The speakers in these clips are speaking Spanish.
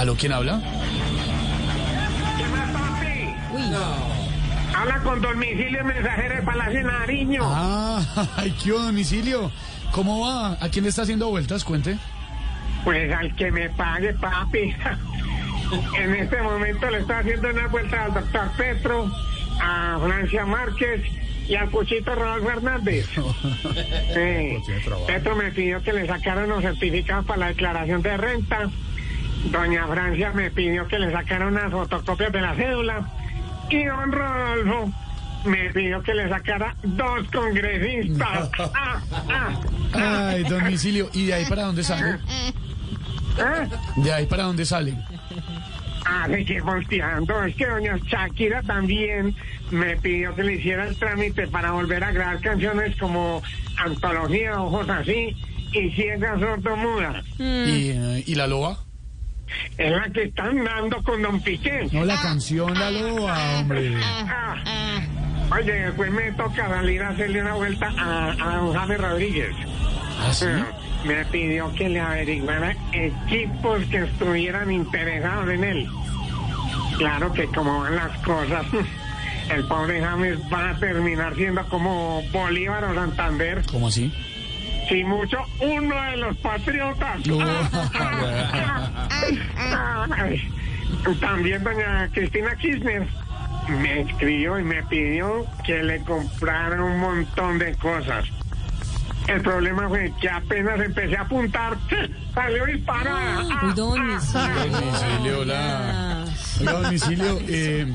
¿Aló, quién habla? ¿Qué más, papi? Uy, Habla con domicilio mensajero de Palacio Nariño. Ah, ay, ¿qué domicilio? ¿Cómo va? ¿A quién le está haciendo vueltas? Cuente. Pues al que me pague, papi. en este momento le está haciendo una vuelta al doctor Petro, a Francia Márquez y al Cuchito Rodolfo Hernández. Sí. Petro me pidió que le sacaran los certificados para la declaración de renta. Doña Francia me pidió que le sacara unas fotocopias de la cédula. Y don Rodolfo me pidió que le sacara dos congresistas. Ah, ah, Ay, domicilio. ¿Y de ahí para dónde sale? ah. ¿De ahí para dónde sale? Ah, de que volteando. Es que doña Shakira también me pidió que le hiciera el trámite para volver a grabar canciones como Antología, Ojos Así y Ciega Sordo Muda. ¿Y, eh, ¿Y la loba? Es la que están dando con Don Piqué. No, la canción La Loba, hombre. Ah. Oye, después me toca salir a hacerle una vuelta a, a don Jaime Rodríguez. ¿Ah, sí? Me pidió que le averiguara equipos que estuvieran interesados en él. Claro que como van las cosas, el pobre James va a terminar siendo como Bolívar o Santander. ¿Cómo así? Si mucho, uno de los patriotas. No. Ay, También doña Cristina Kirchner me escribió y me pidió que le comprara un montón de cosas. El problema fue que apenas empecé a apuntar, salió disparada. uy, domicilio. Domicilio, domicilio. eh,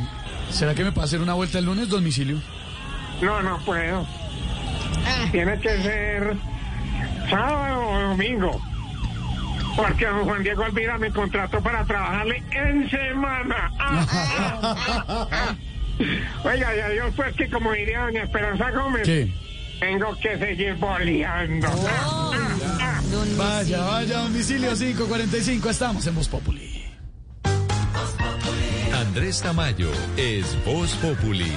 ¿Será que me puede hacer una vuelta el lunes, domicilio? No, no puedo. Tiene que ser sábado o domingo. Porque don Juan Diego Alvira me contrató para trabajarle en semana. Oiga, y adiós, pues que como diría doña Esperanza Gómez, ¿Qué? tengo que seguir boleando. Don Vaya, vaya, domicilio 545. Estamos en Voz Populi. Andrés Tamayo es Voz Populi.